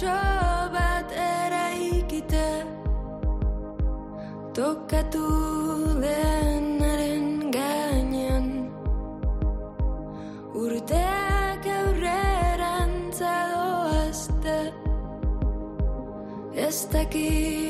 Bizitza oso bat eraikita Tokatu denaren gainean. Urteak aurrerantza doazte. Ez dakit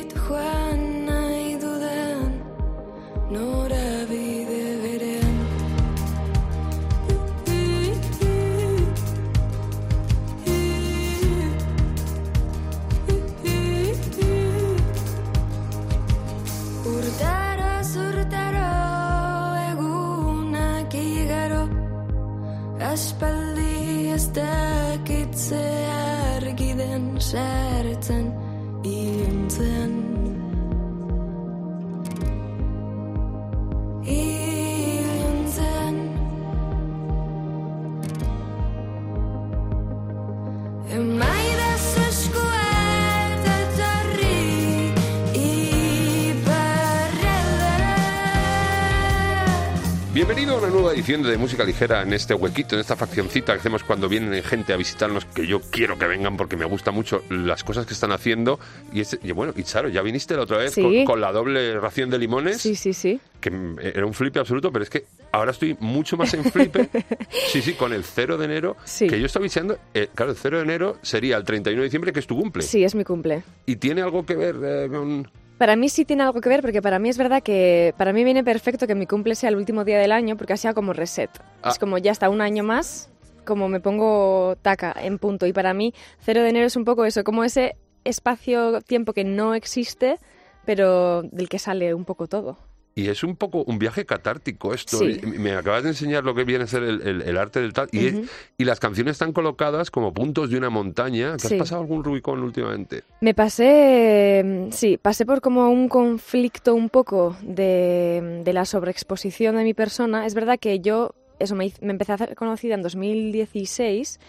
Bienvenido a una nueva edición de Música Ligera en este huequito, en esta faccioncita que hacemos cuando vienen gente a visitarnos, que yo quiero que vengan porque me gusta mucho las cosas que están haciendo. Y, es- y bueno, y Charo, ya viniste la otra vez Sí. con, con la doble ración de limones, Sí, sí, sí. que era un flipe absoluto, pero es que ahora estoy mucho más en flipe. sí, sí, con el 0 de enero, Sí. que yo estaba diciendo, eh, claro, el 0 de enero sería el 31 de diciembre, que es tu cumple. Sí, es mi cumple. Y tiene algo que ver eh, con... Para mí sí tiene algo que ver porque para mí es verdad que para mí viene perfecto que mi cumple sea el último día del año porque así sea como reset. Ah. Es como ya está un año más, como me pongo taca en punto. Y para mí 0 de enero es un poco eso, como ese espacio-tiempo que no existe, pero del que sale un poco todo. Y es un poco un viaje catártico esto. Sí. Y Me acabas de enseñar lo que viene a ser el, el- el arte del tal. Y, las canciones están colocadas como puntos de una montaña. ¿Te Sí. has pasado algún Rubicón últimamente? Me pasé, mm, sí, pasé por como un conflicto un poco de, de la sobreexposición de mi persona. Es verdad que yo, eso, me empecé a hacer conocida en 2016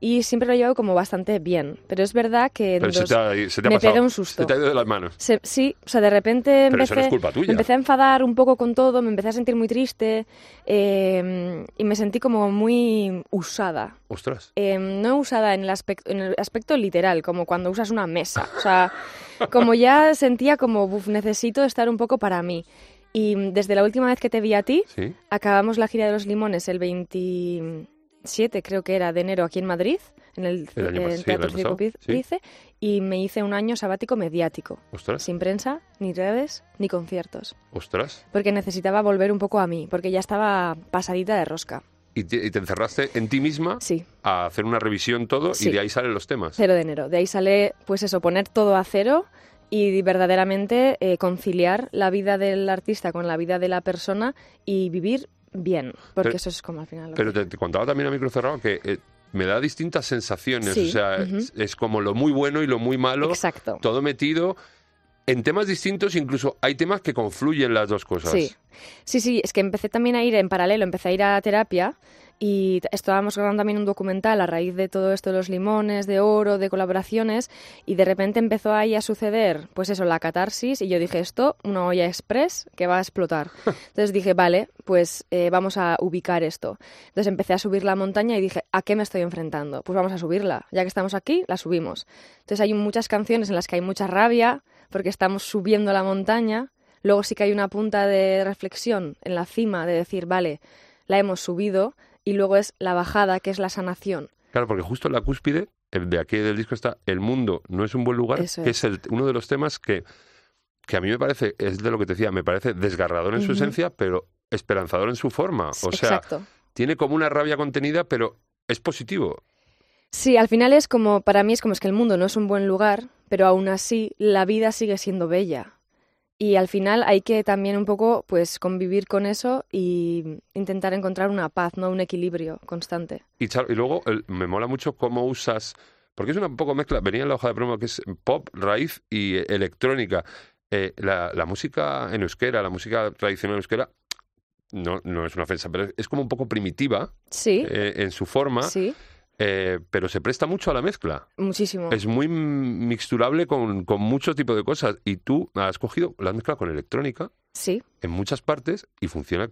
y siempre lo he llevado como bastante bien. Pero es verdad que Pero se te ha, se te ha me pasado. pegué un susto. Se te ha ido de las manos. se- sí, o sea, de repente Pero eso empecé, no es culpa tuya. me empecé a enfadar un poco con todo, me empecé a sentir muy triste eh, y me sentí como muy usada. Ostras. Eh, no usada en el, aspecto, en el aspecto literal, como cuando usas una mesa. O sea, como ya sentía como, "Buf, necesito estar un poco para mí. Y desde la última vez que te vi a ti, Sí. acabamos la gira de los limones el 27, creo que era, de enero aquí en Madrid, en el, año sí, Teatro Circo sí. Price, y me hice un año sabático mediático, Ostras. sin prensa, ni redes, ni conciertos. Ostras. Porque necesitaba volver un poco a mí, porque ya estaba pasadita de rosca. Y te, y te encerraste en ti misma Sí. a hacer una revisión todo y de ahí salen los temas. Cero de enero. De ahí sale, pues eso, poner todo a cero y verdaderamente eh, conciliar la vida del artista con la vida de la persona y vivir bien, porque Pero- eso es como al final. lo Pero que- te, te contaba también a micro cerrado que eh, me da distintas sensaciones. Sí, O sea, es, es como lo muy bueno y lo muy malo. Exacto. todo metido en temas distintos, incluso hay temas que confluyen las dos cosas. Sí. Sí, sí, es que empecé también a ir en paralelo, empecé a ir a terapia y estábamos grabando también un documental a raíz de todo esto de los limones, de oro, de colaboraciones y de repente empezó ahí a suceder, pues eso, la catarsis y yo dije esto, una olla express que va a explotar. Entonces dije, vale, pues eh, vamos a ubicar esto. Entonces empecé a subir la montaña y dije, ¿a qué me estoy enfrentando? Pues vamos a subirla, ya que estamos aquí, la subimos. Entonces hay muchas canciones en las que hay mucha rabia porque estamos subiendo la montaña. Luego sí que hay una punta de reflexión en la cima de decir, vale, la hemos subido y luego es la bajada, que es la sanación. Claro, porque justo en la cúspide el de aquí del disco está El mundo no es un buen lugar, Eso que es. es el- uno de los temas que, que a mí me parece, es de lo que te decía, me parece desgarrador en su esencia, pero esperanzador en su forma. O sea, Exacto. tiene como una rabia contenida, pero es positivo. Sí, al final es como, para mí es como es que el mundo no es un buen lugar, pero aún así la vida sigue siendo bella. Y al final hay que también un poco pues convivir con eso y intentar encontrar una paz, no un equilibrio constante. Y, Charo, y luego el- me mola mucho cómo usas, porque es una poco mezcla, venía en la hoja de promo que es pop, raíz y eh, electrónica. Eh, la, la música en euskera, la música tradicional euskera, no, no es una ofensa, pero es, es como un poco primitiva Sí, eh, en su forma, sí, eh, pero se presta mucho a la mezcla. muchísimo. Es muy mixturable con, con mucho tipo de cosas. Y tú has cogido, la has mezclado con electrónica Sí. en muchas partes y funciona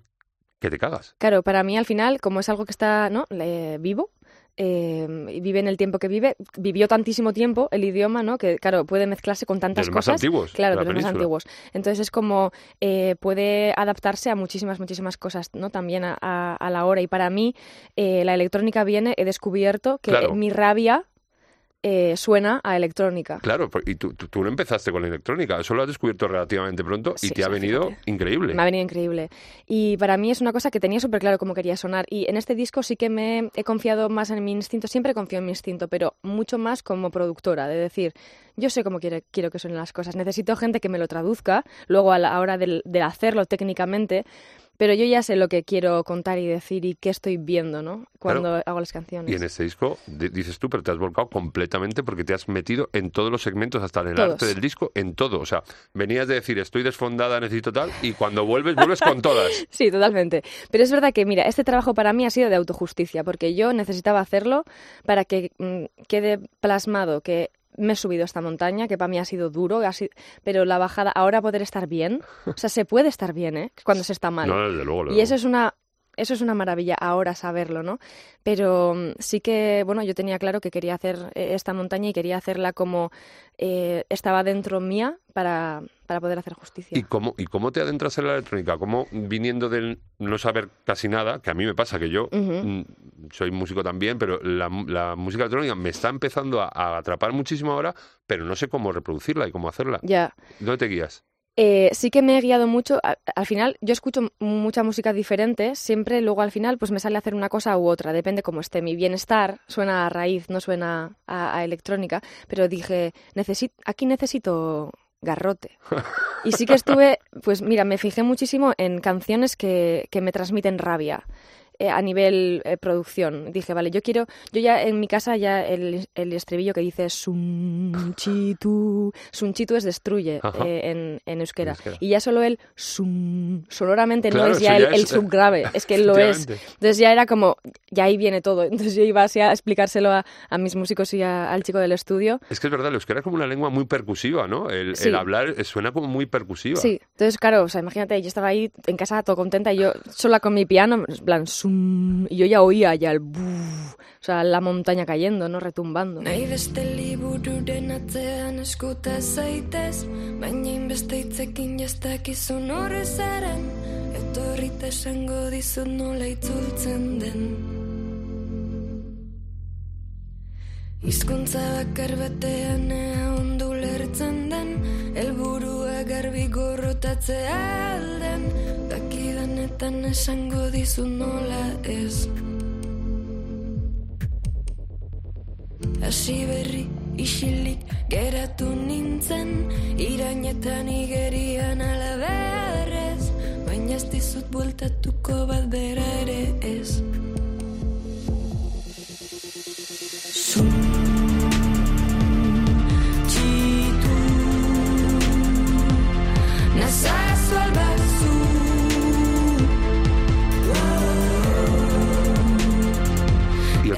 que te cagas. Claro, para mí al final, como es algo que está ¿no? Le- vivo, eh, y vive en el tiempo que vive. Vivió tantísimo tiempo el idioma, ¿no? Que, claro, puede mezclarse con tantas De los más cosas. antiguos, Claro, de los más antiguos. Entonces es como eh, puede adaptarse a muchísimas, muchísimas cosas, ¿no? También a, a- a la hora. Y para mí, eh, la electrónica viene, he descubierto que Claro. mi rabia eh, suena a electrónica. Claro, y tú, tú, tú no empezaste con la electrónica, eso lo has descubierto relativamente pronto y Sí, te ha venido increíble. Me ha venido increíble. Y para mí es una cosa que tenía súper claro cómo quería sonar. Y en este disco sí que me he confiado más en mi instinto. Siempre confío en mi instinto, pero mucho más como productora. De decir, yo sé cómo quiero, quiero que suenen las cosas. Necesito gente que me lo traduzca, luego a la hora del- de, hacerlo técnicamente. Pero yo ya sé lo que quiero contar y decir y qué estoy viendo, ¿no? Cuando hago las canciones. Y en este disco, di- dices tú, pero te has volcado completamente porque te has metido en todos los segmentos, hasta en el Todos. arte del disco, en todo. O sea, venías de decir, estoy desfondada, necesito tal, y cuando vuelves, vuelves con todas. Sí, totalmente. Pero es verdad que, mira, este trabajo para mí ha sido de autojusticia, porque yo necesitaba hacerlo para que mm, quede plasmado que me he subido a esta montaña, que para mí ha sido duro, ha sido- pero la bajada, ahora poder estar bien, o sea, se puede estar bien, ¿eh? Cuando se está mal. No, desde luego. desde Y eso es una eso es una maravilla ahora saberlo, ¿no? Pero mm, sí que, bueno, yo tenía claro que quería hacer eh, esta montaña y quería hacerla como eh, estaba dentro mía para, para poder hacer justicia. ¿Y cómo, ¿Y cómo te adentras en la electrónica? ¿Cómo viniendo del no saber casi nada, que a mí me pasa que yo mm, soy músico también, pero la, la música electrónica me está empezando a, a atrapar muchísimo ahora, pero no sé cómo reproducirla y cómo hacerla. Ya. ¿Dónde te guías? Eh, sí que me he guiado mucho. al final, yo escucho mucha música diferente. Siempre, luego al final, pues me sale hacer una cosa u otra. Depende cómo esté. Mi bienestar suena a raíz, no suena a, electrónica. Pero dije, necesito, aquí necesito garrote. Y sí que estuve, pues mira, me fijé muchísimo en canciones que, que me transmiten rabia. Eh, a nivel eh, producción. Dije, vale, yo quiero, yo ya en mi casa ya el, el estribillo que dice Sunchitu, Sunchitu es destruye eh, en, en euskera. En euskera. Y ya solo el Sun, sonoramente Claro, no es ya el, subgrave, es que lo es. Entonces ya era como, ya ahí viene todo. Entonces yo iba así a explicárselo a, a mis músicos y a- al chico del estudio. Es que es verdad, el euskera es como una lengua muy percusiva, ¿no? El, Sí. el hablar suena como muy percusiva. Sí, entonces claro, o sea, imagínate, yo estaba ahí en casa todo contenta y yo sola con mi piano, en plan, sum, y yo ya oía ya el buf, o sea, la montaña cayendo, ¿no? Retumbando. Nahi beste libururen atzean eskuta zaitez Baina inbeste hitzekin jastakizun horre zaren Etorrita esango dizut nola itzultzen den Hizkuntza bakar batean ea ondu lertzen den Elburua garbi gorrotatzea alden Dakidanetan esango dizut nola ez. Hasi berri isilik geratu nintzen Irainetan igerian alaberrez Baina ez dizut bueltatuko bat bera ere ez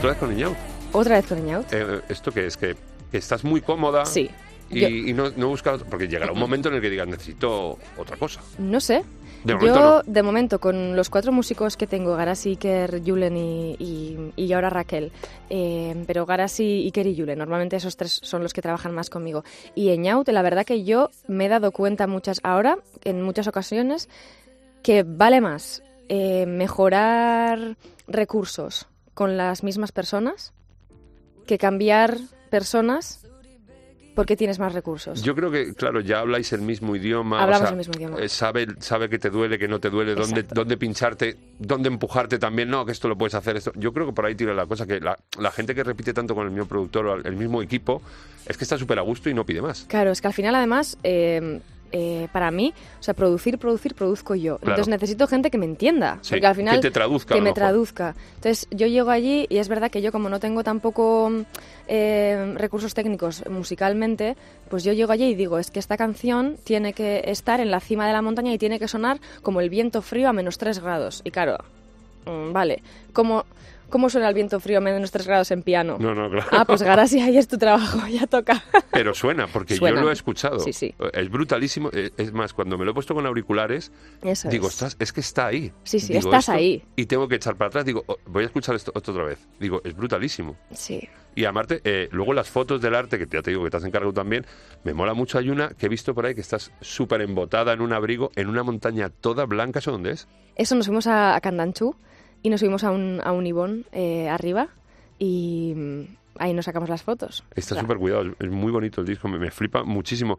otra vez con Iñau. Otra vez con Iñaut. Eh, ¿Esto qué es? Que, que estás muy cómoda Sí. y, Yo- y no, no buscas... Porque llegará un momento en el que digas, necesito otra cosa. No sé. De momento Yo, de momento, con los cuatro músicos que tengo, Garasi, Iker, Julen y, y, y ahora Raquel, eh, pero Garasi, Iker y Julen, normalmente esos tres son los que trabajan más conmigo. Y Eñaut, la verdad que yo me he dado cuenta muchas ahora, en muchas ocasiones, que vale más eh, mejorar recursos con las mismas personas que cambiar personas porque tienes más recursos. Yo creo que, claro, ya habláis el mismo idioma. Hablamos o sea, el mismo idioma. eh, sabe, sabe que te duele, que no te duele, dónde, dónde pincharte, dónde empujarte también. No, que esto lo puedes hacer. Esto. Yo creo que por ahí tira la cosa, que la, la gente que repite tanto con el mismo productor o el mismo equipo, es que está súper a gusto y no pide más. Claro, es que al final además, eh, eh, para mí, o sea, producir, producir, produzco yo. Claro. Entonces necesito gente que me entienda. Sí, porque al final... que te traduzca. que me traduzca. Entonces yo llego allí y es verdad que yo como no tengo tampoco eh, recursos técnicos musicalmente, pues yo llego allí y digo, es que esta canción tiene que estar en la cima de la montaña y tiene que sonar como el viento frío a menos 3 grados. Y claro, mm, vale, ¿cómo, ¿Cómo suena el viento frío a menos 3 grados en piano? No, no, claro. Ah, pues Garasi, ahí es tu trabajo, ya toca. Pero suena, porque Suena. yo lo he escuchado. Sí, sí. Es brutalísimo. Eh, Es más, cuando me lo he puesto con auriculares, Eso digo, es. "Ostras, es que está ahí. Sí, sí, Digo, estás ahí. Y tengo que echar para atrás. Digo, "Oh, voy a escuchar esto, esto otra vez. Digo, es brutalísimo. Sí. Y aparte, eh, luego las fotos del arte, que ya te digo que te has encargado también, me mola mucho. Hay una que he visto por ahí que estás súper embotada en un abrigo, en una montaña toda blanca. ¿Eso dónde es? Eso nos fuimos a, a Candanchú y nos subimos a un, a un ibón eh, arriba y mm, ahí nos sacamos las fotos. Está Claro. súper cuidado, es- muy bonito el disco, me, me flipa muchísimo.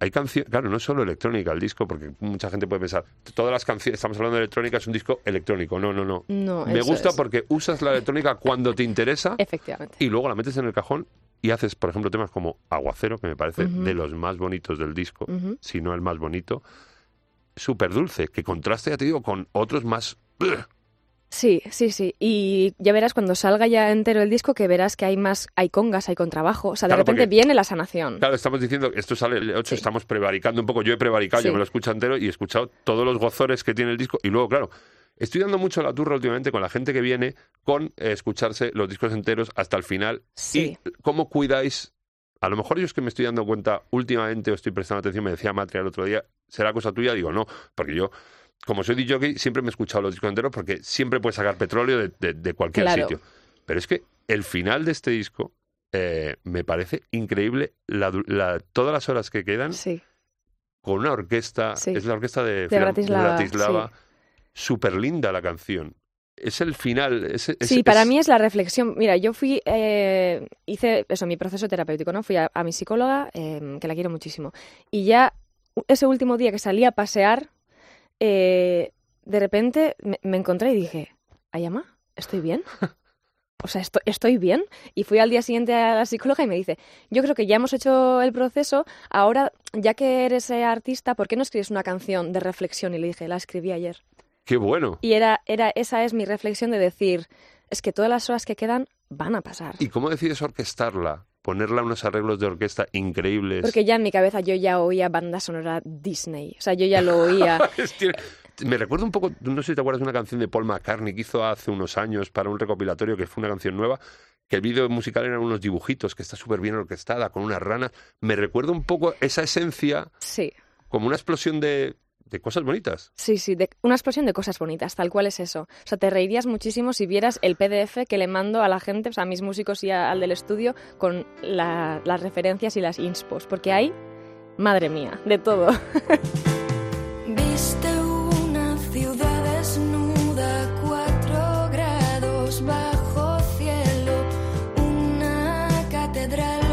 Hay canciones, claro, no es solo electrónica el disco, porque mucha gente puede pensar, todas las canciones, estamos hablando de electrónica, es un disco electrónico. No, no, no. No, me gusta es. porque usas la electrónica cuando te interesa Efectivamente. y luego la metes en el cajón y haces, por ejemplo, temas como Aguacero, que me parece Ujú. de los más bonitos del disco, Ujú. si no el más bonito. Súper dulce, que contraste, ya te digo, con otros más... Sí, sí, sí. Y ya verás cuando salga ya entero el disco que verás que hay más, hay congas, hay contrabajo. O sea, de Claro, repente porque- viene la sanación. Claro, estamos diciendo esto sale el 8, Sí. estamos prevaricando un poco. Yo he prevaricado, yo me lo escucho entero y he escuchado todos los gozores que tiene el disco. Y luego, claro, estoy dando mucho la turra últimamente con la gente que viene con eh, escucharse los discos enteros hasta el final. Sí. Y cómo cuidáis. A lo mejor yo es que me estoy dando cuenta últimamente o estoy prestando atención, me decía Matria el otro día, ¿será cosa tuya? Digo, no, porque yo, como soy DJ, siempre me he escuchado los discos enteros porque siempre puedes sacar petróleo de, de- de cualquier Claro. sitio. Pero es que el final de este disco eh, me parece increíble la du- la- todas las horas que quedan Sí. con una orquesta, Sí. es la orquesta de, De Bratislava, súper linda la canción. Es el final. es- es- Sí, para es- mí es la reflexión. Mira, yo fui, eh, hice eso, mi proceso terapéutico, ¿no? Fui a, a mi psicóloga, eh, que la quiero muchísimo. Y ya ese último día que salí a pasear, eh, de repente me, me encontré y dije, Ayama, ¿estoy bien? O sea, esto- ¿estoy bien? Y fui al día siguiente a la psicóloga y me dice, yo creo que ya hemos hecho el proceso, ahora, ya que eres eh, artista, ¿por qué no escribes una canción de reflexión? Y le dije, la escribí ayer. Qué bueno. Y era, era, esa es mi reflexión de decir, es que todas las horas que quedan van a pasar. ¿Y cómo decides orquestarla? Ponerla unos arreglos de orquesta increíbles. Porque ya en mi cabeza yo ya oía banda sonora Disney. O sea, yo ya lo oía. Me recuerda un poco, no sé si te acuerdas de una canción de Paul McCartney que hizo hace unos años para un recopilatorio que fue una canción nueva, que el vídeo musical eran unos dibujitos, que está súper bien orquestada, con unas ranas. Me recuerda un poco esa esencia, Sí, como una explosión de, de cosas bonitas. sí, sí. de- una explosión de cosas bonitas, tal cual es eso. O sea, te reirías muchísimo si vieras el PDF que le mando a la gente, o sea, a mis músicos y a- al del estudio, con la- las referencias y las inspos. Porque hay, madre mía, de todo. Viste una ciudad desnuda, cuatro grados bajo cielo, una catedral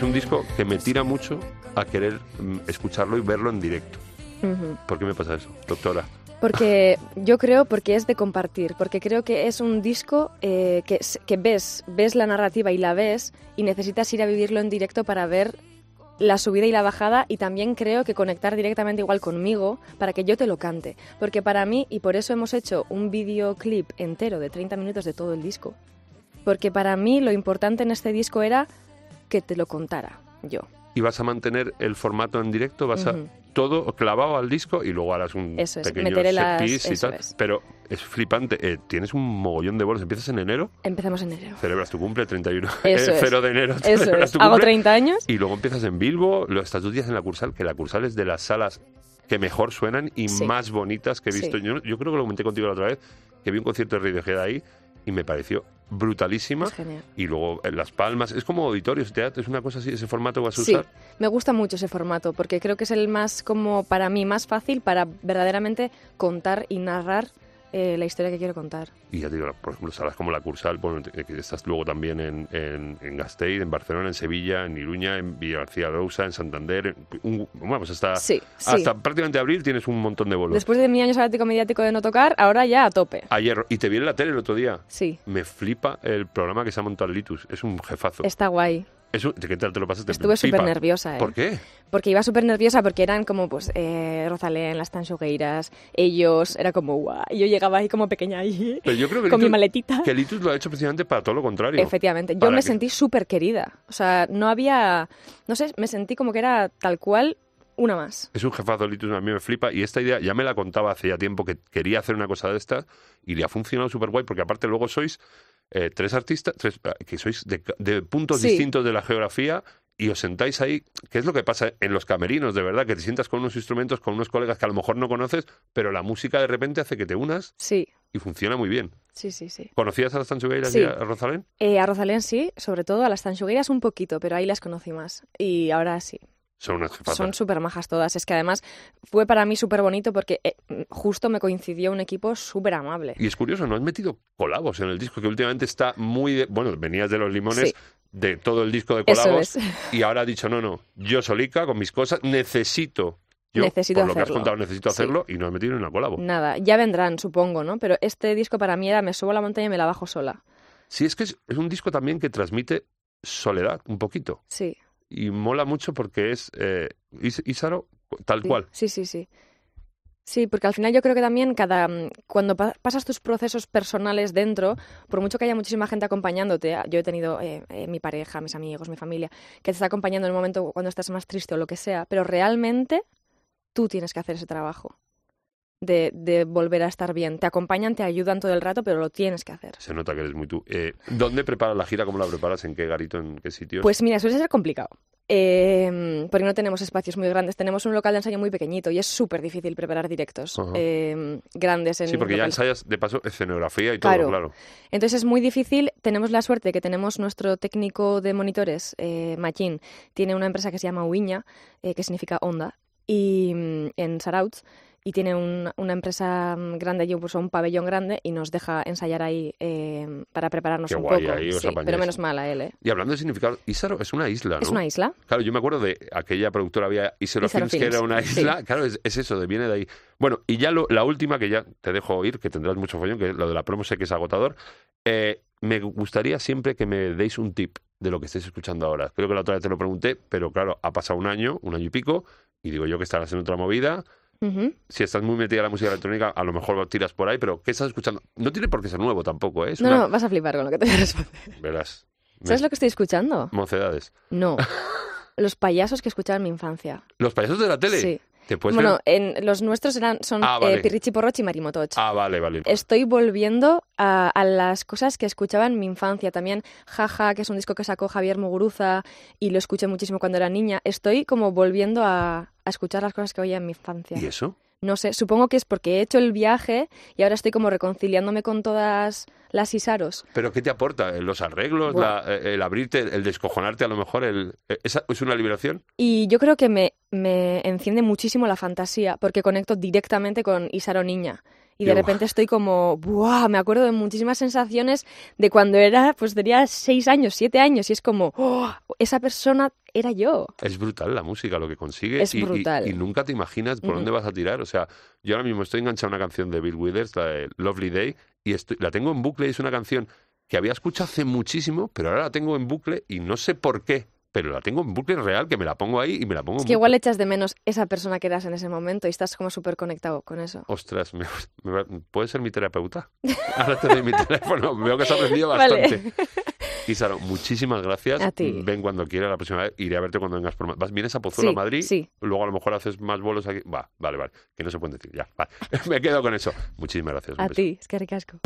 Es un disco que me tira mucho a querer mm, escucharlo y verlo en directo. ¿Por qué me pasa eso, doctora? Porque yo creo, porque es de compartir, porque creo que es un disco eh, que, que ves, ves la narrativa y la ves y necesitas ir a vivirlo en directo para ver la subida y la bajada y también creo que conectar directamente igual conmigo para que yo te lo cante. Porque para mí, y por eso hemos hecho un videoclip entero de 30 minutos de todo el disco, porque para mí lo importante en este disco era que te lo contara yo. ¿Y vas a mantener el formato en directo? ¿Vas a todo clavado al disco y luego harás un Eso es, pequeño meteré set las- piece y eso tal? es. Pero es flipante. eh, tienes un mogollón de bolos. Empiezas en enero, Empezamos en enero. celebras tu cumple, 31, Eso eh, es. 0 de enero. Eso es. tu Hago cumple, 30 años. Y luego empiezas en Bilbo, lo estás dos días en la Cursal, que la Cursal es de las salas que mejor suenan y Sí. más bonitas que he visto. Sí. Yo, yo creo que lo comenté contigo la otra vez, que vi un concierto de Radiohead ahí y me pareció brutalísima. Es genial. Y luego en Las Palmas, es como auditorios, teatro, es una cosa así, ese formato vas a Sí, usar. me gusta mucho ese formato porque creo que es el más, como para mí, más fácil para verdaderamente contar y narrar eh, la historia que quiero contar. Y ya te digo, por ejemplo, salas como la Cursal, bueno, que estás luego también en, en, en Gasteiz, en Barcelona, en Sevilla, en Iruña, en Villa García Rousa, en Santander. Un, bueno, pues hasta, Sí, sí. hasta prácticamente abril tienes un montón de bolos. Después de mi año sabático mediático de no tocar, ahora ya a tope. Ayer, y te vi en la tele el otro día. Sí, Me flipa el programa que se ha montado Litus. Es un jefazo. está guay. Eso, ¿De qué tal te lo pasaste? Estuve súper nerviosa, ¿eh? ¿Por qué? Porque iba súper nerviosa porque eran como, pues, eh, Rosalén, las Tanchogueiras, ellos, era como, guau. Y yo llegaba ahí como pequeña ahí, Pero yo creo que con mi maletita. Que Litus lo ha hecho precisamente para todo lo contrario. Efectivamente, yo me que- sentí súper querida. O sea, no había, no sé, me sentí como que era tal cual una más. Es un jefazo Litus, a mí me flipa. Y esta idea ya me la contaba hace ya tiempo que quería hacer una cosa de estas y le ha funcionado súper guay porque aparte luego sois eh, tres artistas tres, eh, que sois de, de puntos Sí. distintos de la geografía y os sentáis ahí, que es lo que pasa en los camerinos, de verdad, que te sientas con unos instrumentos, con unos colegas que a lo mejor no conoces, pero la música de repente hace que te unas Sí, y funciona muy bien. sí, sí, sí. ¿Conocías a las Tanchugueiras Sí. y a Rosalén? Eh, a Rosalén sí, sobre todo a las Tanchogueiras un poquito, pero ahí las conocí más. Y ahora sí, Son unas son súper majas todas. Es que además fue para mí súper bonito porque eh, justo me coincidió un equipo súper amable. Y es curioso, no has metido colabos en el disco, que últimamente está muy... de- bueno, venías de los limones, Sí. de todo el disco de colabos, es. y ahora ha dicho, no, no, yo solica, con mis cosas, necesito... Yo, Necesito por lo que has contado, necesito Sí. hacerlo y no has metido ni una colabo. Nada, ya vendrán, supongo, ¿no? Pero este disco para mí era me subo a la montaña y me la bajo sola. Sí, es que es, es un disco también que transmite soledad, un poquito. Sí. Y mola mucho porque es eh, Ísaro tal Sí, cual. Sí, sí, sí. Sí, porque al final yo creo que también cada mm, cuando pa- pasas tus procesos personales dentro, por mucho que haya muchísima gente acompañándote, ah, yo he tenido eh, eh, mi pareja, mis amigos, mi familia, que te está acompañando en el momento cuando estás más triste o lo que sea, pero realmente tú tienes que hacer ese trabajo de, de volver a estar bien. Te acompañan, te ayudan todo el rato, pero lo tienes que hacer. Se nota que eres muy tú. Eh, ¿Dónde preparas la gira? ¿Cómo la preparas? ¿En qué garito? ¿En qué sitio? Pues mira, suele ser complicado. eh, porque no tenemos espacios muy grandes. Tenemos un local de ensayo muy pequeñito y es súper difícil preparar directos eh, grandes en sí, porque ya ensayas de paso escenografía y todo, Claro. claro. Entonces es muy difícil. Tenemos la suerte que tenemos nuestro técnico de monitores, eh, Machín, tiene una empresa que se llama Uiña, eh, que significa onda, y mm, en Sarauts. Y tiene un- una empresa mm, grande allí, pues un pabellón grande, y nos deja ensayar ahí eh, para prepararnos Qué un guay, poco. ahí os Sí, apañáis. pero menos mal a él, ¿eh? Y hablando de significado, Ísaro es una isla, ¿no? Es una isla. Claro, yo me acuerdo de aquella productora, había Isaro Isaro Films, que era una sí. isla. Claro, es, es eso, de, viene de ahí. Bueno, y ya lo- la última, que ya te dejo oír, que tendrás mucho follón, que es lo de la promo sé que es agotador. Eh, me gustaría siempre que me deis un tip de lo que estáis escuchando ahora. Creo que la otra vez te lo pregunté, pero claro, ha pasado un año, un año y pico, y digo yo que estarás en otra movida. Si estás muy metida en la música electrónica, a lo mejor tiras por ahí, pero ¿qué estás escuchando? No tiene por qué ser nuevo tampoco, ¿eh? Es No, una- no, vas a flipar con lo que te voy a responder. Verás. ¿Sabes Me- lo que estoy escuchando? Mocedades. No. Los payasos que escuchaba en mi infancia. Los payasos de la tele. Sí. ¿Te puedes Bueno, ver? en, los nuestros eran, son Ah, vale. eh, Pirrichi Porrochi y Marimotoch. Ah, vale, vale. Estoy volviendo a, a las cosas que escuchaba en mi infancia. También Jaja, que es un disco que sacó Javier Muguruza y lo escuché muchísimo cuando era niña. Estoy como volviendo a, a escuchar las cosas que oía en mi infancia. ¿Y eso? No sé, supongo que es porque he hecho el viaje y ahora estoy como reconciliándome con todas las Isaros. ¿Pero qué te aporta? ¿Eh, ¿Los arreglos? Buah. la- eh, ¿El abrirte? ¿El descojonarte a lo mejor? El, eh, ¿esa ¿Es una liberación? Y yo creo que me, me enciende muchísimo la fantasía porque conecto directamente con Isaro Niña. Y de repente estoy como, ¡buah! Me acuerdo de muchísimas sensaciones de cuando era, pues tenía seis años, siete años, y es como, ¡oh! Esa persona era yo. Es brutal la música, lo que consigue. Es y, brutal. Y, nunca te imaginas por dónde vas a tirar. O sea, yo ahora mismo estoy enganchado a una canción de Bill Withers, la de Lovely Day, y estoy, la tengo en bucle y es una canción que había escuchado hace muchísimo, pero ahora la tengo en bucle y no sé por qué. Pero la tengo en bucle real, que me la pongo ahí y me la pongo Es en que bucle. igual echas de menos esa persona que eras en ese momento y estás como súper conectado con eso. Ostras, me, me ¿puede ser mi terapeuta? Ahora te doy mi teléfono. Veo que has aprendido Vale. bastante. Isaro, muchísimas gracias. A ti. Ven cuando quieras la próxima vez. Iré a verte cuando vengas por ¿Vas, ¿Vienes a Pozuelo, Sí, Madrid? sí. Luego a lo mejor haces más bolos aquí. Va, vale, vale. Que no se pueden decir. Ya, vale. Me quedo con eso. Muchísimas gracias. A ti, es que ricasco.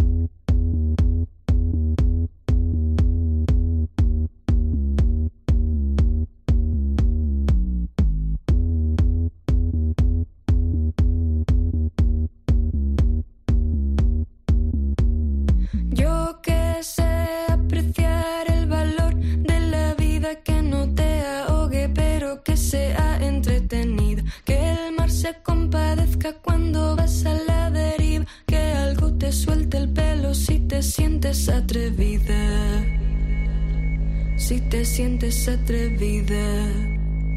Se compadezca cuando vas a la deriva, que algo te sientes atrevida, si te sientes atrevida,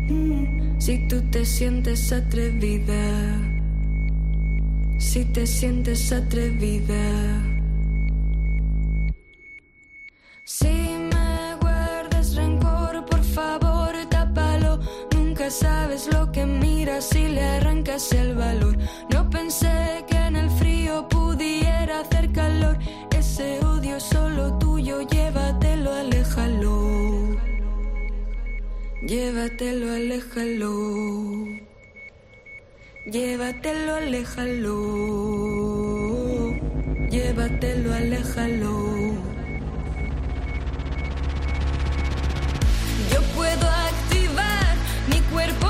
mm, si tú te sientes atrevida, si te sientes atrevida. Si me guardas rencor, por favor, tápalo. Nunca sabes lo que miras casi le arrancas el valor. No pensé que en el frío pudiera hacer calor. Ese odio solo tuyo, llévatelo, aléjalo. Llévatelo, aléjalo. Llévatelo, aléjalo. Llévatelo, aléjalo. Yo puedo activar mi cuerpo